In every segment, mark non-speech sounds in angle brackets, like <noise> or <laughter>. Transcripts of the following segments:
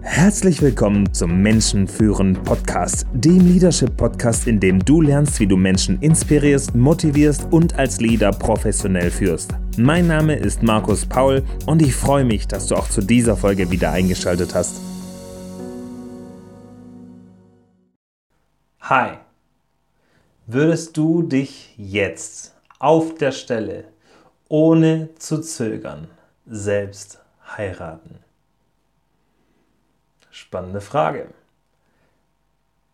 Herzlich willkommen zum Menschenführen Podcast, dem Leadership Podcast, in dem du lernst, wie du Menschen inspirierst, motivierst und als Leader professionell führst. Mein Name ist Markus Paul und ich freue mich, dass du auch zu dieser Folge wieder eingeschaltet hast. Hi, würdest du dich jetzt auf der Stelle, ohne zu zögern, selbst heiraten? Spannende Frage.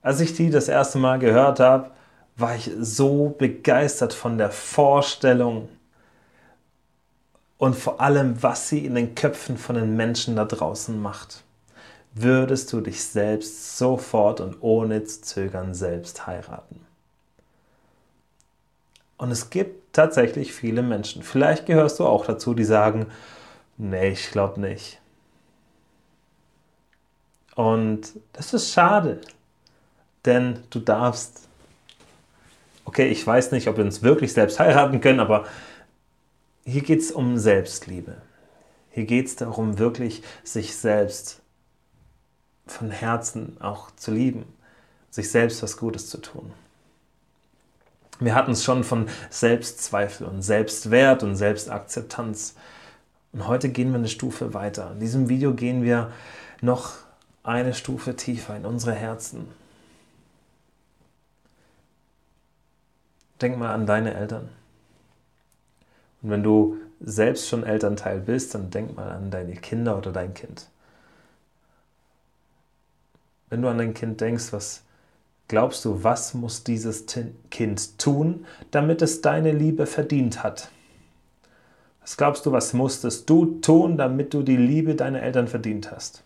Als ich die das erste Mal gehört habe, war ich so begeistert von der Vorstellung und vor allem, was sie in den Köpfen von den Menschen da draußen macht. Würdest du dich selbst sofort und ohne zu zögern selbst heiraten? Und es gibt tatsächlich viele Menschen, vielleicht gehörst du auch dazu, die sagen, nee, ich glaube nicht. Und das ist schade, denn du darfst, okay, ich weiß nicht, ob wir uns wirklich selbst heiraten können, aber hier geht es um Selbstliebe. Hier geht es darum, wirklich sich selbst von Herzen auch zu lieben, sich selbst was Gutes zu tun. Wir hatten es schon von Selbstzweifel und Selbstwert und Selbstakzeptanz. Und heute gehen wir eine Stufe weiter. In diesem Video gehen wir noch eine Stufe tiefer in unsere Herzen. Denk mal an deine Eltern. Und wenn du selbst schon Elternteil bist, dann denk mal an deine Kinder oder dein Kind. Wenn du an dein Kind denkst, was glaubst du, was muss dieses Kind tun, damit es deine Liebe verdient hat? Was glaubst du, was musstest du tun, damit du die Liebe deiner Eltern verdient hast?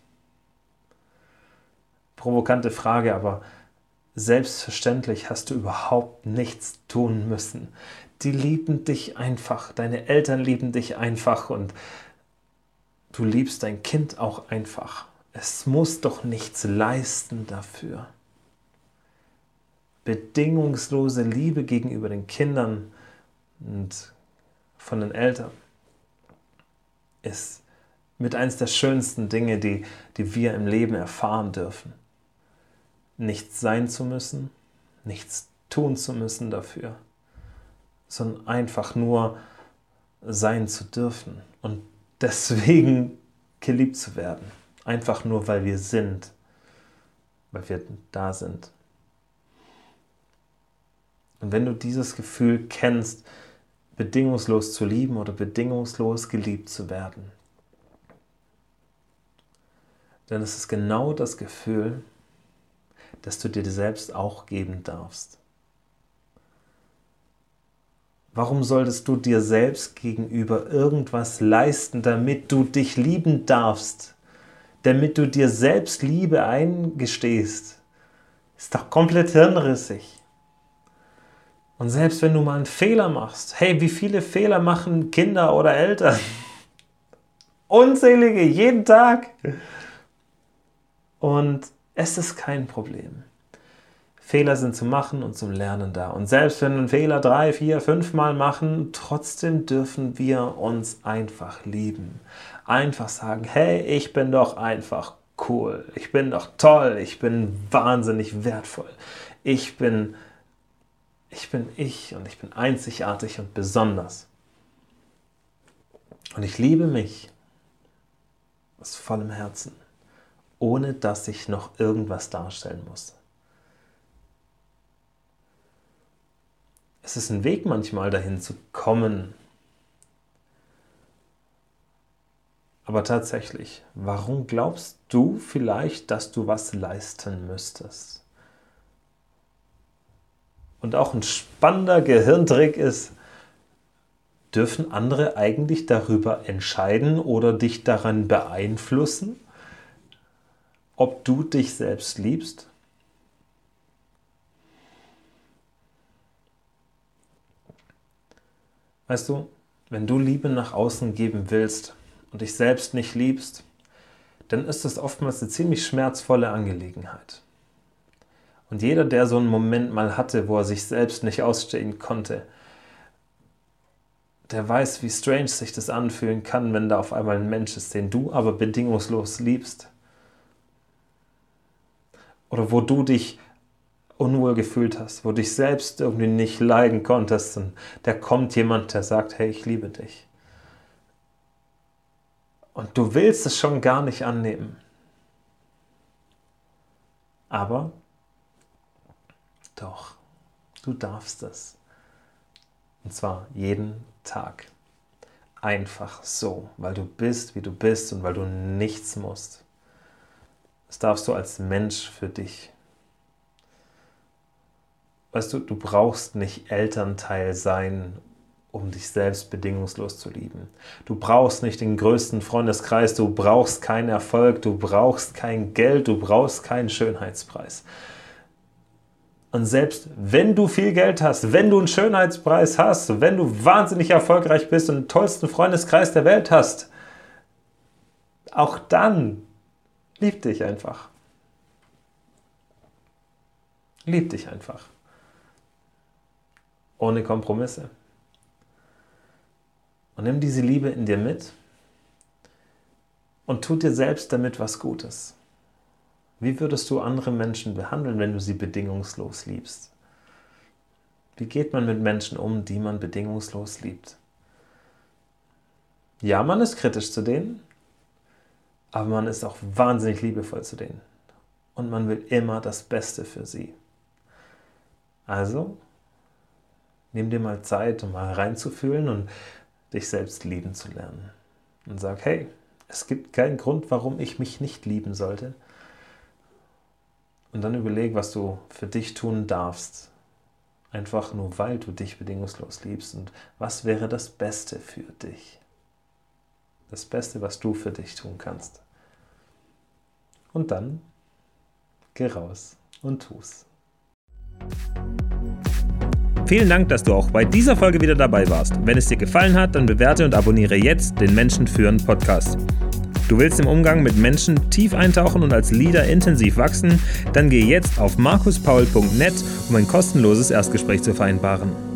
Provokante Frage, aber selbstverständlich hast du überhaupt nichts tun müssen. Die lieben dich einfach, deine Eltern lieben dich einfach und du liebst dein Kind auch einfach. Es muss doch nichts leisten dafür. Bedingungslose Liebe gegenüber den Kindern und von den Eltern ist mit eines der schönsten Dinge, die, die wir im Leben erfahren dürfen nichts sein zu müssen, nichts tun zu müssen dafür, sondern einfach nur sein zu dürfen und deswegen geliebt zu werden. Einfach nur, weil wir sind, weil wir da sind. Und wenn du dieses Gefühl kennst, bedingungslos zu lieben oder bedingungslos geliebt zu werden, dann ist es genau das Gefühl, dass du dir selbst auch geben darfst. Warum solltest du dir selbst gegenüber irgendwas leisten, damit du dich lieben darfst? Damit du dir selbst Liebe eingestehst? Ist doch komplett hirnrissig. Und selbst wenn du mal einen Fehler machst, hey, wie viele Fehler machen Kinder oder Eltern? <laughs> Unzählige, jeden Tag. Und es ist kein Problem. Fehler sind zum Machen und zum Lernen da. Und selbst wenn wir einen Fehler drei, vier, fünf Mal machen, trotzdem dürfen wir uns einfach lieben. Einfach sagen, hey, ich bin doch einfach cool. Ich bin doch toll. Ich bin wahnsinnig wertvoll. Ich bin, ich bin ich und ich bin einzigartig und besonders. Und ich liebe mich aus vollem Herzen ohne dass ich noch irgendwas darstellen muss. Es ist ein Weg manchmal dahin zu kommen. Aber tatsächlich, warum glaubst du vielleicht, dass du was leisten müsstest? Und auch ein spannender Gehirntrick ist, dürfen andere eigentlich darüber entscheiden oder dich daran beeinflussen? Ob du dich selbst liebst? Weißt du, wenn du Liebe nach außen geben willst und dich selbst nicht liebst, dann ist das oftmals eine ziemlich schmerzvolle Angelegenheit. Und jeder, der so einen Moment mal hatte, wo er sich selbst nicht ausstehen konnte, der weiß, wie strange sich das anfühlen kann, wenn da auf einmal ein Mensch ist, den du aber bedingungslos liebst oder wo du dich unwohl gefühlt hast, wo du dich selbst irgendwie nicht leiden konntest und da kommt jemand, der sagt, hey, ich liebe dich. Und du willst es schon gar nicht annehmen. Aber doch, du darfst es. Und zwar jeden Tag. Einfach so, weil du bist, wie du bist und weil du nichts musst. Das darfst du als Mensch für dich. Weißt du, du brauchst nicht Elternteil sein, um dich selbst bedingungslos zu lieben. Du brauchst nicht den größten Freundeskreis, du brauchst keinen Erfolg, du brauchst kein Geld, du brauchst keinen Schönheitspreis. Und selbst wenn du viel Geld hast, wenn du einen Schönheitspreis hast, wenn du wahnsinnig erfolgreich bist und den tollsten Freundeskreis der Welt hast, auch dann lieb dich einfach. Lieb dich einfach. Ohne Kompromisse. Und nimm diese Liebe in dir mit und tu dir selbst damit was Gutes. Wie würdest du andere Menschen behandeln, wenn du sie bedingungslos liebst? Wie geht man mit Menschen um, die man bedingungslos liebt? Ja, man ist kritisch zu denen, aber man ist auch wahnsinnig liebevoll zu denen. Und man will immer das Beste für sie. Also, nimm dir mal Zeit, um mal reinzufühlen und dich selbst lieben zu lernen. Und sag, hey, es gibt keinen Grund, warum ich mich nicht lieben sollte. Und dann überleg, was du für dich tun darfst. Einfach nur, weil du dich bedingungslos liebst. Und was wäre das Beste für dich? Das Beste, was du für dich tun kannst. Und dann geh raus und tu's. Vielen Dank, dass du auch bei dieser Folge wieder dabei warst. Wenn es dir gefallen hat, dann bewerte und abonniere jetzt den Menschen führen Podcast. Du willst im Umgang mit Menschen tief eintauchen und als Leader intensiv wachsen? Dann geh jetzt auf markuspaul.net, um ein kostenloses Erstgespräch zu vereinbaren.